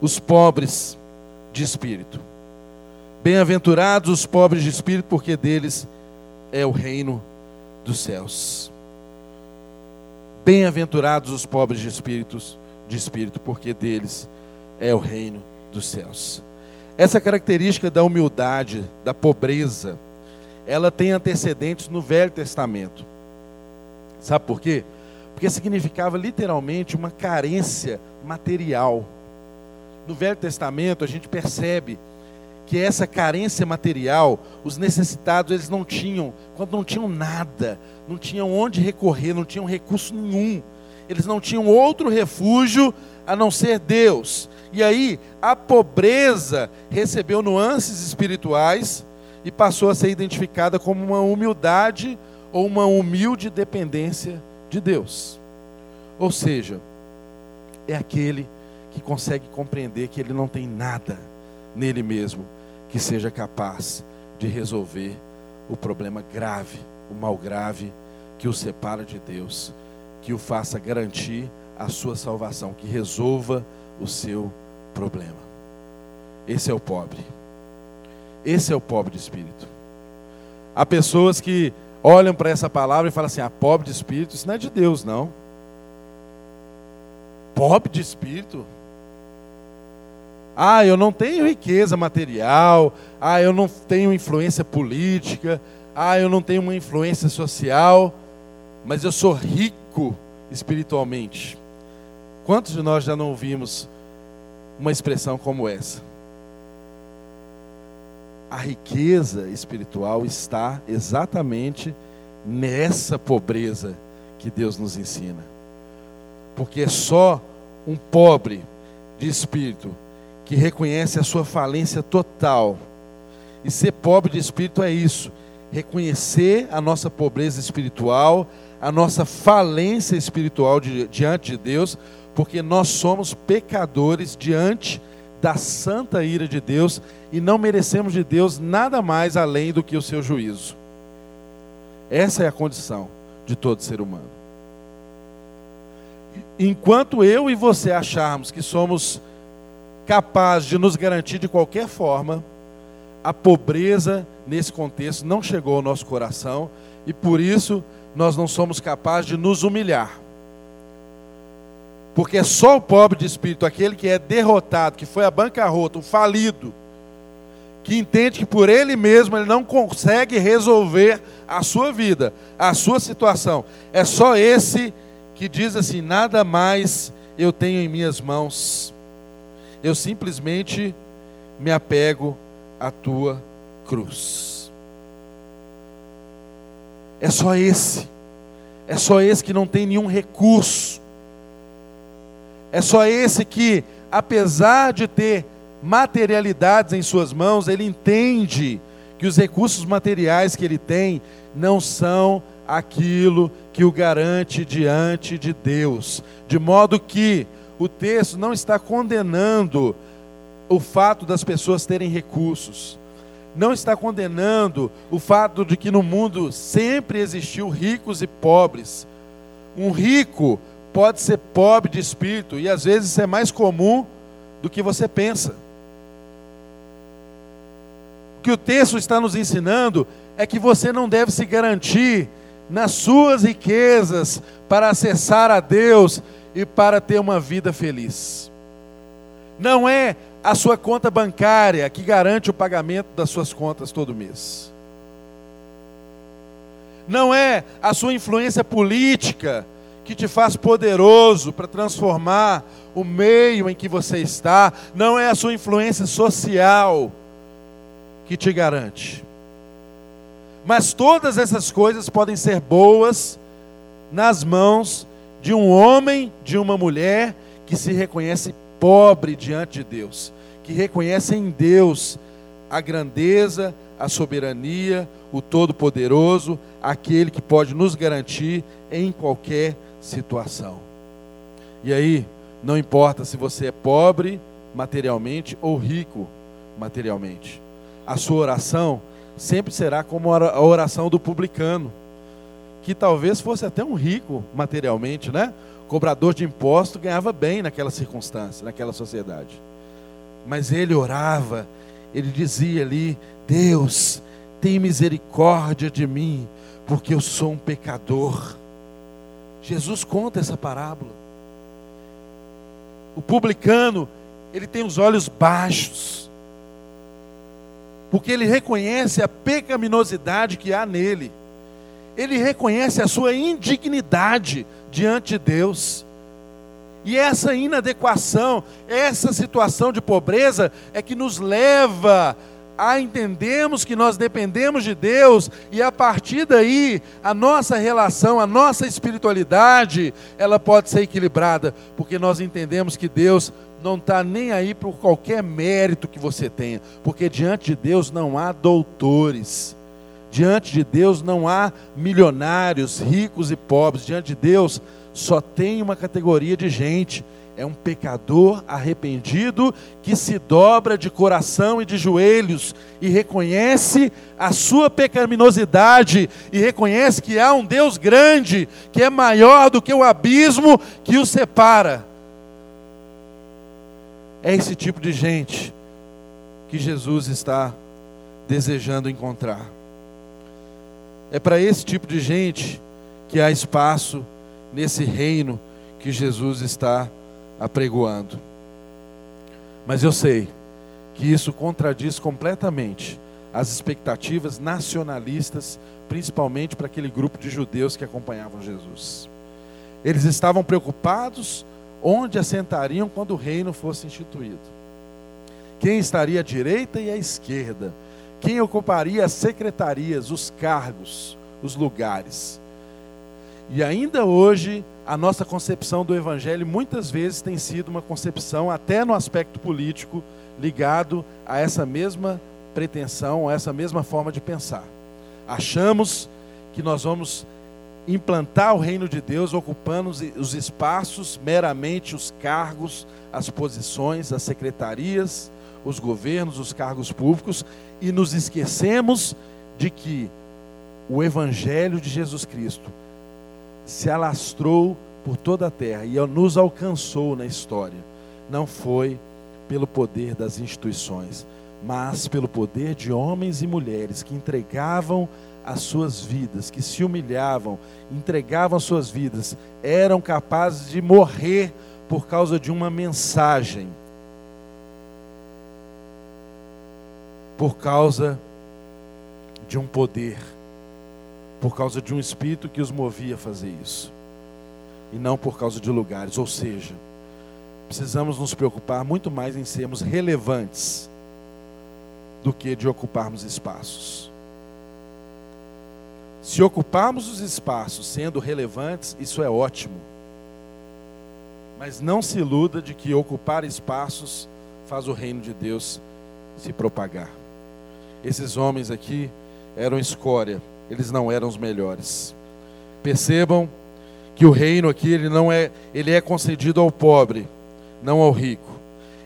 Os pobres de espírito. Bem-aventurados os pobres de espírito, porque deles é o reino dos céus. Bem-aventurados os pobres de espíritos, de espírito, porque deles é o reino dos céus. Essa característica da humildade, da pobreza, ela tem antecedentes no Velho Testamento. Sabe por quê? Porque significava literalmente uma carência material. No Velho Testamento a gente percebe que essa carência material, os necessitados, eles não tinham, quando não tinham nada, não tinham onde recorrer, não tinham recurso nenhum, eles não tinham outro refúgio a não ser Deus. E aí, a pobreza recebeu nuances espirituais e passou a ser identificada como uma humildade ou uma humilde dependência de Deus. Ou seja, é aquele que consegue compreender que ele não tem nada nele mesmo que seja capaz de resolver o problema grave, o mal grave que o separa de Deus, que o faça garantir a sua salvação, que resolva o seu problema. Esse é o pobre. Esse é o pobre de espírito. Há pessoas que olham para essa palavra e falam assim: ah, pobre de espírito, isso não é de Deus, não. Pobre de espírito? Ah, eu não tenho riqueza material. Ah, eu não tenho influência política. Ah, eu não tenho uma influência social. Mas eu sou rico espiritualmente. Quantos de nós já não ouvimos uma expressão como essa? A riqueza espiritual está exatamente nessa pobreza que Deus nos ensina. Porque é só um pobre de espírito que reconhece a sua falência total. E ser pobre de espírito é isso: reconhecer a nossa pobreza espiritual, a nossa falência espiritual de, diante de Deus, porque nós somos pecadores diante da santa ira de Deus e não merecemos de Deus nada mais além do que o seu juízo. Essa é a condição de todo ser humano. Enquanto eu e você acharmos que somos capaz de nos garantir de qualquer forma, a pobreza nesse contexto não chegou ao nosso coração e por isso nós não somos capazes de nos humilhar. Porque é só o pobre de espírito, aquele que é derrotado, que foi a bancarrota, o falido, que entende que por ele mesmo ele não consegue resolver a sua vida, a sua situação. É só esse que diz assim: nada mais eu tenho em minhas mãos eu simplesmente me apego à tua cruz. É só esse. É só esse que não tem nenhum recurso. É só esse que, apesar de ter materialidades em suas mãos, ele entende que os recursos materiais que ele tem não são aquilo que o garante diante de Deus. De modo que o texto não está condenando o fato das pessoas terem recursos. Não está condenando o fato de que no mundo sempre existiu ricos e pobres. Um rico pode ser pobre de espírito e às vezes é mais comum do que você pensa. O que o texto está nos ensinando é que você não deve se garantir nas suas riquezas para acessar a Deus e para ter uma vida feliz. Não é a sua conta bancária que garante o pagamento das suas contas todo mês. Não é a sua influência política que te faz poderoso para transformar o meio em que você está. Não é a sua influência social que te garante. Mas todas essas coisas podem ser boas nas mãos de um homem, de uma mulher que se reconhece pobre diante de Deus, que reconhece em Deus a grandeza, a soberania, o Todo-Poderoso, aquele que pode nos garantir em qualquer situação. E aí, não importa se você é pobre materialmente ou rico materialmente, a sua oração sempre será como a oração do publicano, que talvez fosse até um rico materialmente, né? Cobrador de imposto ganhava bem naquela circunstância, naquela sociedade. Mas ele orava, ele dizia ali: Deus, tem misericórdia de mim, porque eu sou um pecador. Jesus conta essa parábola. O publicano, ele tem os olhos baixos, porque ele reconhece a pecaminosidade que há nele, ele reconhece a sua indignidade diante de Deus. E essa inadequação, essa situação de pobreza é que nos leva a entendermos que nós dependemos de Deus e a partir daí a nossa relação, a nossa espiritualidade, ela pode ser equilibrada, porque nós entendemos que Deus não está nem aí por qualquer mérito que você tenha, porque diante de Deus não há doutores, diante de Deus não há milionários, ricos e pobres, diante de Deus só tem uma categoria de gente. É um pecador arrependido que se dobra de coração e de joelhos e reconhece a sua pecaminosidade e reconhece que há um Deus grande, que é maior do que o abismo que o separa. É esse tipo de gente que Jesus está desejando encontrar. É para esse tipo de gente que há espaço nesse reino que Jesus está apregoando. Mas eu sei que isso contradiz completamente as expectativas nacionalistas, principalmente para aquele grupo de judeus que acompanhavam Jesus. Eles estavam preocupados onde assentariam quando o reino fosse instituído. Quem estaria à direita e à esquerda? Quem ocuparia as secretarias, os cargos, os lugares? E ainda hoje, a nossa concepção do Evangelho muitas vezes tem sido uma concepção, até no aspecto político, ligado a essa mesma pretensão, a essa mesma forma de pensar. Achamos que nós vamos implantar o reino de Deus ocupando os espaços, meramente os cargos, as posições, as secretarias, os governos, os cargos públicos, e nos esquecemos de que o Evangelho de Jesus Cristo se alastrou por toda a terra e nos alcançou na história. Não foi pelo poder das instituições, mas pelo poder de homens e mulheres que entregavam as suas vidas, que se humilhavam, entregavam as suas vidas, eram capazes de morrer por causa de uma mensagem, por causa de um poder, por causa de um espírito que os movia a fazer isso, e não por causa de lugares. Ou seja, precisamos nos preocupar muito mais em sermos relevantes do que de ocuparmos espaços. Se ocuparmos os espaços sendo relevantes, isso é ótimo. Mas não se iluda de que ocupar espaços faz o reino de Deus se propagar. Esses homens aqui eram escória, eles não eram os melhores. Percebam que o reino aqui ele não é, ele é concedido ao pobre, não ao rico.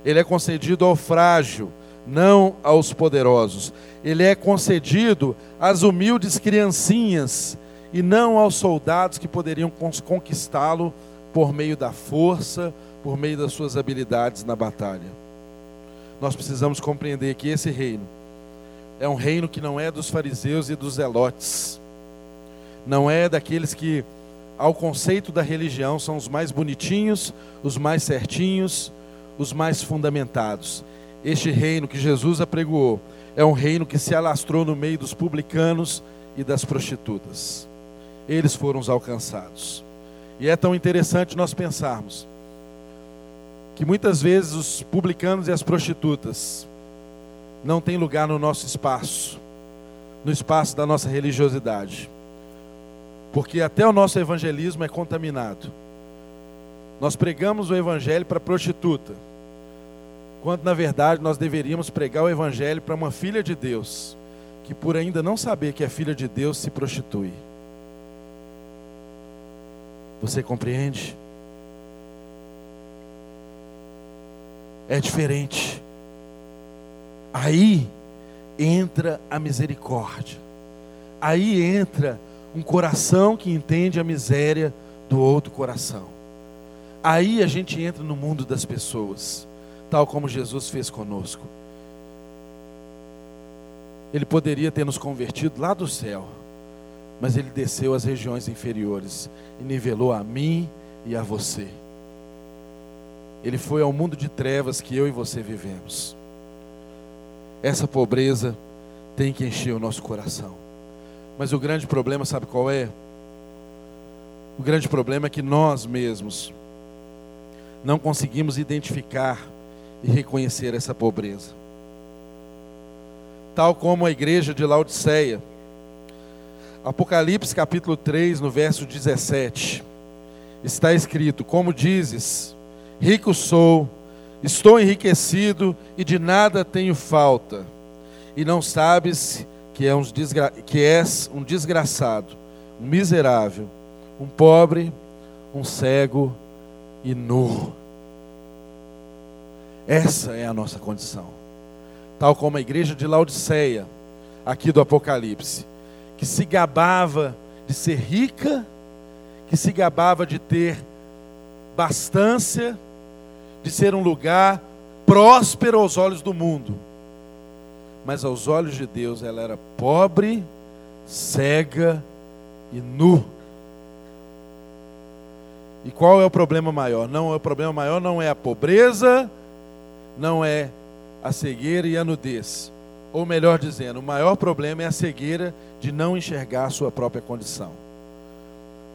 Ele é concedido ao frágil, não aos poderosos. Ele é concedido às humildes criancinhas e não aos soldados que poderiam conquistá-lo por meio da força, por meio das suas habilidades na batalha. Nós precisamos compreender que esse reino é um reino que não é dos fariseus e dos zelotes, não é daqueles que, ao conceito da religião, são os mais bonitinhos, os mais certinhos, os mais fundamentados. Este reino que Jesus apregoou é um reino que se alastrou no meio dos publicanos e das prostitutas. Eles foram os alcançados. E é tão interessante nós pensarmos que muitas vezes os publicanos e as prostitutas não têm lugar no nosso espaço, no espaço da nossa religiosidade. Porque até o nosso evangelismo é contaminado. Nós pregamos o evangelho para prostituta, quando na verdade nós deveríamos pregar o evangelho para uma filha de Deus, que por ainda não saber que é filha de Deus se prostitui. Você compreende? É diferente. Aí entra a misericórdia. Aí entra um coração que entende a miséria do outro coração. Aí a gente entra no mundo das pessoas, tal como Jesus fez conosco. Ele poderia ter nos convertido lá do céu, mas ele desceu às regiões inferiores e nivelou a mim e a você. Ele foi ao mundo de trevas que eu e você vivemos. Essa pobreza tem que encher o nosso coração. Mas o grande problema, sabe qual é? O grande problema é que nós mesmos não conseguimos identificar e reconhecer essa pobreza. Tal como a igreja de Laodiceia. Apocalipse capítulo 3, no verso 17, está escrito: Como dizes, rico sou, Estou enriquecido e de nada tenho falta. E não sabes que, é um desgra... que és um desgraçado, um miserável, um pobre, um cego e nu. Essa é a nossa condição. Tal como a igreja de Laodiceia, aqui do Apocalipse, que se gabava de ser rica, que se gabava de ter bastância, de ser um lugar próspero aos olhos do mundo. Mas aos olhos de Deus ela era pobre, cega e nu. E qual é o problema maior? Não, o problema maior não é a pobreza, não é a cegueira e a nudez. Ou melhor dizendo, o maior problema é a cegueira de não enxergar a sua própria condição.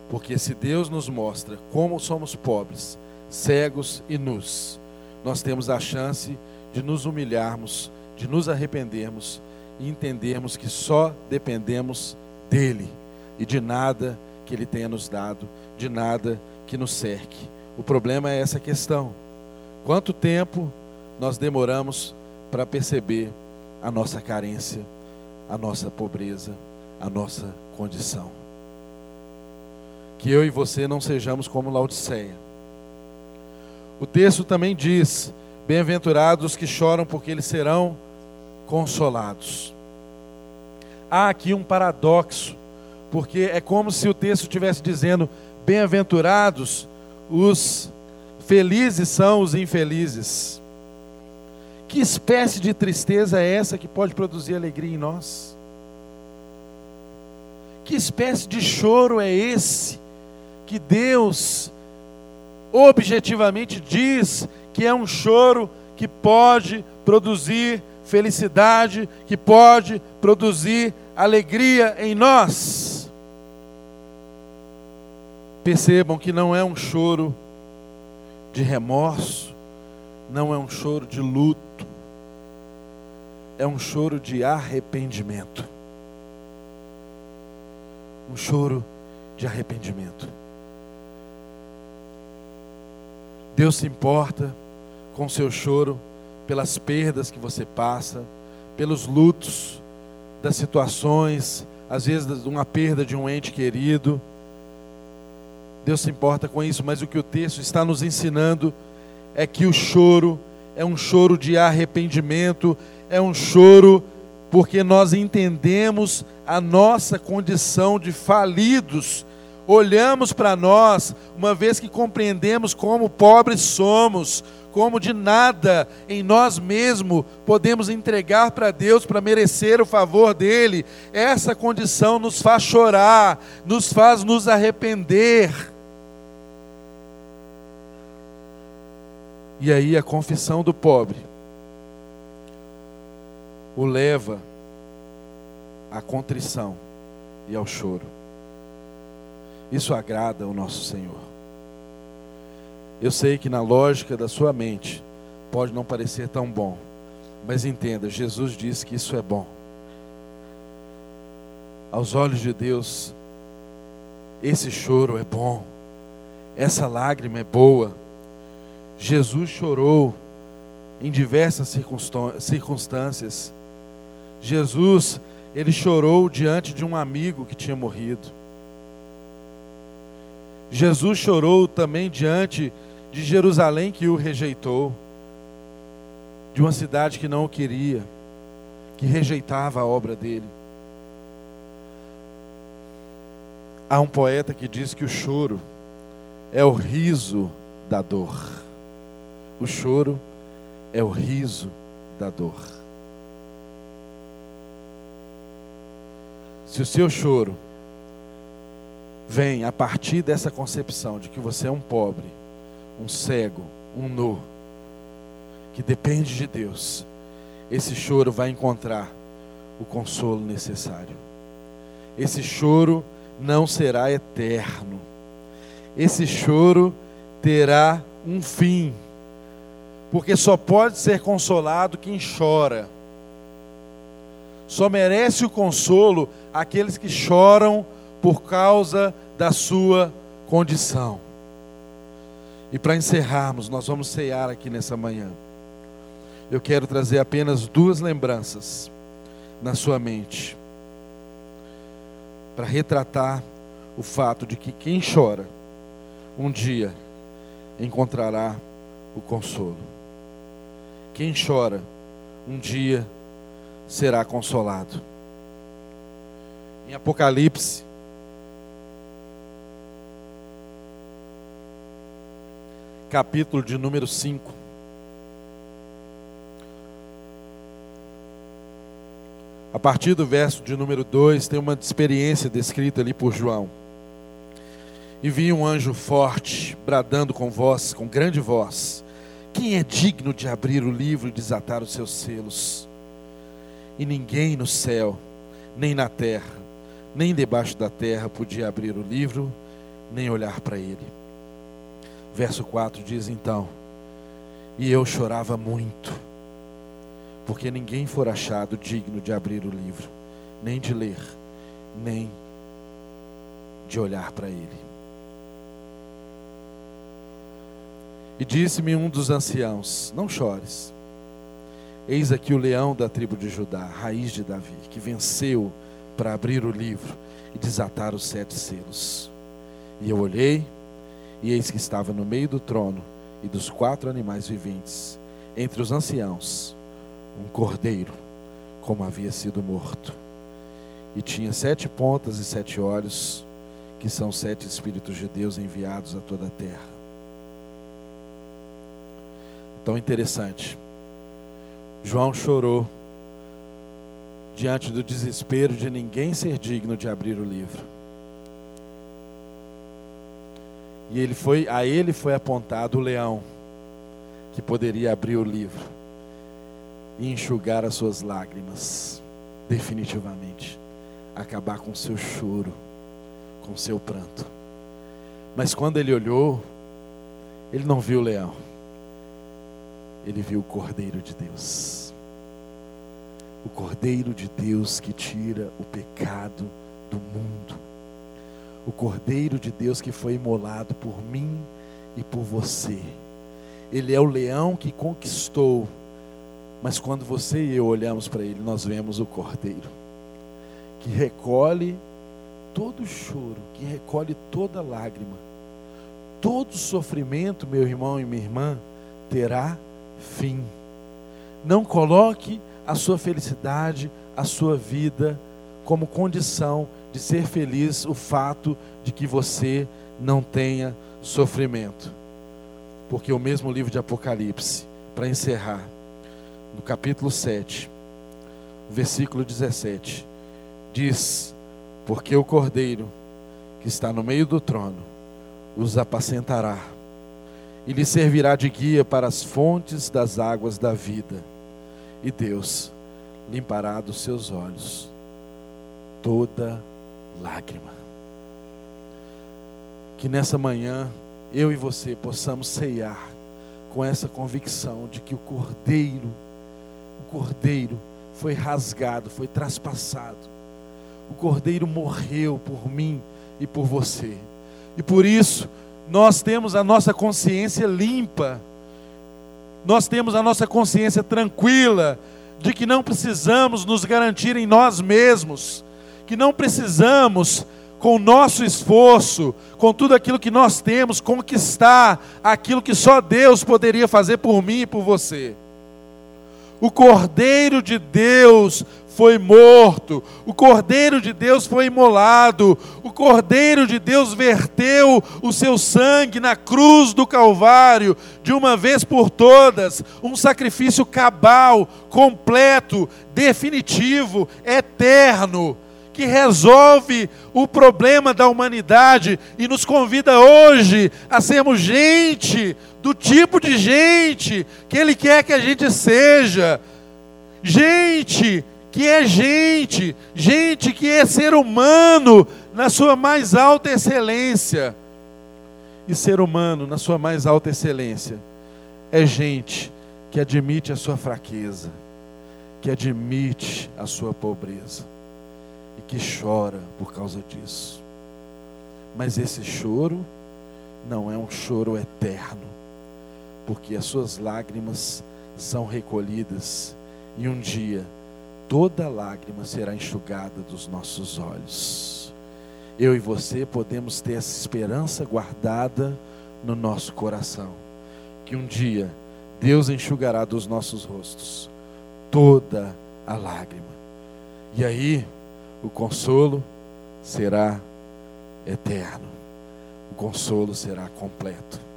Porque se Deus nos mostra como somos pobres, cegos e nus, nós temos a chance de nos humilharmos, de nos arrependermos e entendermos que só dependemos dEle e de nada que Ele tenha nos dado, de nada que nos cerque. O problema é essa questão. Quanto tempo nós demoramos para perceber a nossa carência, a nossa pobreza, a nossa condição? Que eu e você não sejamos como Laodiceia o texto também diz: Bem-aventurados que choram, porque eles serão consolados. Há aqui um paradoxo, porque é como se o texto estivesse dizendo: Bem-aventurados os felizes são os infelizes. Que espécie de tristeza é essa que pode produzir alegria em nós? Que espécie de choro é esse que Deus objetivamente diz que é um choro que pode produzir felicidade, que pode produzir alegria em nós. Percebam que não é um choro de remorso, não é um choro de luto, é um choro de arrependimento. Um choro de arrependimento. Deus se importa com o seu choro pelas perdas que você passa, pelos lutos das situações, às vezes uma perda de um ente querido. Deus se importa com isso, mas o que o texto está nos ensinando é que o choro é um choro de arrependimento, é um choro porque nós entendemos a nossa condição de falidos, olhamos para nós, uma vez que compreendemos como pobres somos, como de nada em nós mesmos podemos entregar para Deus para merecer o favor dEle, essa condição nos faz chorar, nos faz nos arrepender. E aí a confissão do pobre o leva à contrição e ao choro. Isso agrada o nosso Senhor. Eu sei que na lógica da sua mente pode não parecer tão bom, mas entenda, Jesus disse que isso é bom. Aos olhos de Deus, esse choro é bom, essa lágrima é boa. Jesus chorou em diversas circunstâncias. Jesus, ele chorou diante de um amigo que tinha morrido. Jesus chorou também diante de Jerusalém que o rejeitou, de uma cidade que não o queria, que rejeitava a obra dele. Há um poeta que diz que o choro é o riso da dor. O choro é o riso da dor. Se o seu choro vem a partir dessa concepção de que você é um pobre, um cego, um nu, que depende de Deus, esse choro vai encontrar o consolo necessário. Esse choro não será eterno. Esse choro terá um fim porque só pode ser consolado quem chora. Só merece o consolo aqueles que choram por causa da sua condição. E para encerrarmos, nós vamos cear aqui nessa manhã. Eu quero trazer apenas duas lembranças na sua mente para retratar o fato de que quem chora um dia encontrará o consolo. Quem chora, um dia será consolado. Em Apocalipse, capítulo de número 5. A partir do verso de número 2, tem uma experiência descrita ali por João. E vi um anjo forte, bradando com voz, com grande voz, quem é digno de abrir o livro e desatar os seus selos? E ninguém no céu, nem na terra, nem debaixo da terra podia abrir o livro, nem olhar para ele. Verso 4 diz então: E eu chorava muito, porque ninguém for achado digno de abrir o livro, nem de ler, nem de olhar para ele. E disse-me um dos anciãos: Não chores. Eis aqui o leão da tribo de Judá, raiz de Davi, que venceu para abrir o livro e desatar os sete selos. E eu olhei, e eis que estava no meio do trono e dos quatro animais viventes, entre os anciãos, um cordeiro, como havia sido morto. E tinha sete pontas e sete olhos, que são sete espíritos de Deus enviados a toda a terra. Tão interessante. João chorou diante do desespero de ninguém ser digno de abrir o livro. E ele foi, a ele foi apontado o leão que poderia abrir o livro e enxugar as suas lágrimas, definitivamente, acabar com seu choro, com seu pranto. Mas quando ele olhou, ele não viu o leão ele viu o Cordeiro de Deus. O Cordeiro de Deus que tira o pecado do mundo. O Cordeiro de Deus que foi imolado por mim e por você. Ele é o leão que conquistou. Mas quando você e eu olhamos para ele, nós vemos o Cordeiro que recolhe todo choro, que recolhe toda lágrima todo sofrimento, meu irmão e minha irmã, terá fim. Não coloque a sua felicidade, a sua vida, como condição de ser feliz o fato de que você não tenha sofrimento. Porque o mesmo livro de Apocalipse, para encerrar, no capítulo 7, versículo 17, diz: Porque o cordeiro que está no meio do trono os apacentará e lhe servirá de guia para as fontes das águas da vida, e Deus limpará dos seus olhos toda lágrima. Que nessa manhã eu e você possamos ceiar com essa convicção de que o cordeiro, o cordeiro foi rasgado, foi traspassado. O cordeiro morreu por mim e por você. E por isso, nós temos a nossa consciência limpa, nós temos a nossa consciência tranquila, de que não precisamos nos garantir em nós mesmos, que não precisamos, com o nosso esforço, com tudo aquilo que nós temos, conquistar aquilo que só Deus poderia fazer por mim e por você. O Cordeiro de Deus foi morto, o Cordeiro de Deus foi imolado, o Cordeiro de Deus verteu o seu sangue na cruz do Calvário, de uma vez por todas, um sacrifício cabal, completo, definitivo, eterno, que resolve o problema da humanidade e nos convida hoje a sermos gente, do tipo de gente que Ele quer que a gente seja. Gente que é gente, gente que é ser humano na sua mais alta excelência. E ser humano na sua mais alta excelência é gente que admite a sua fraqueza, que admite a sua pobreza e que chora por causa disso. Mas esse choro não é um choro eterno, porque as suas lágrimas são recolhidas e um dia toda lágrima será enxugada dos nossos olhos. Eu e você podemos ter essa esperança guardada no nosso coração, que um dia Deus enxugará dos nossos rostos toda a lágrima. E aí o consolo será eterno. O consolo será completo.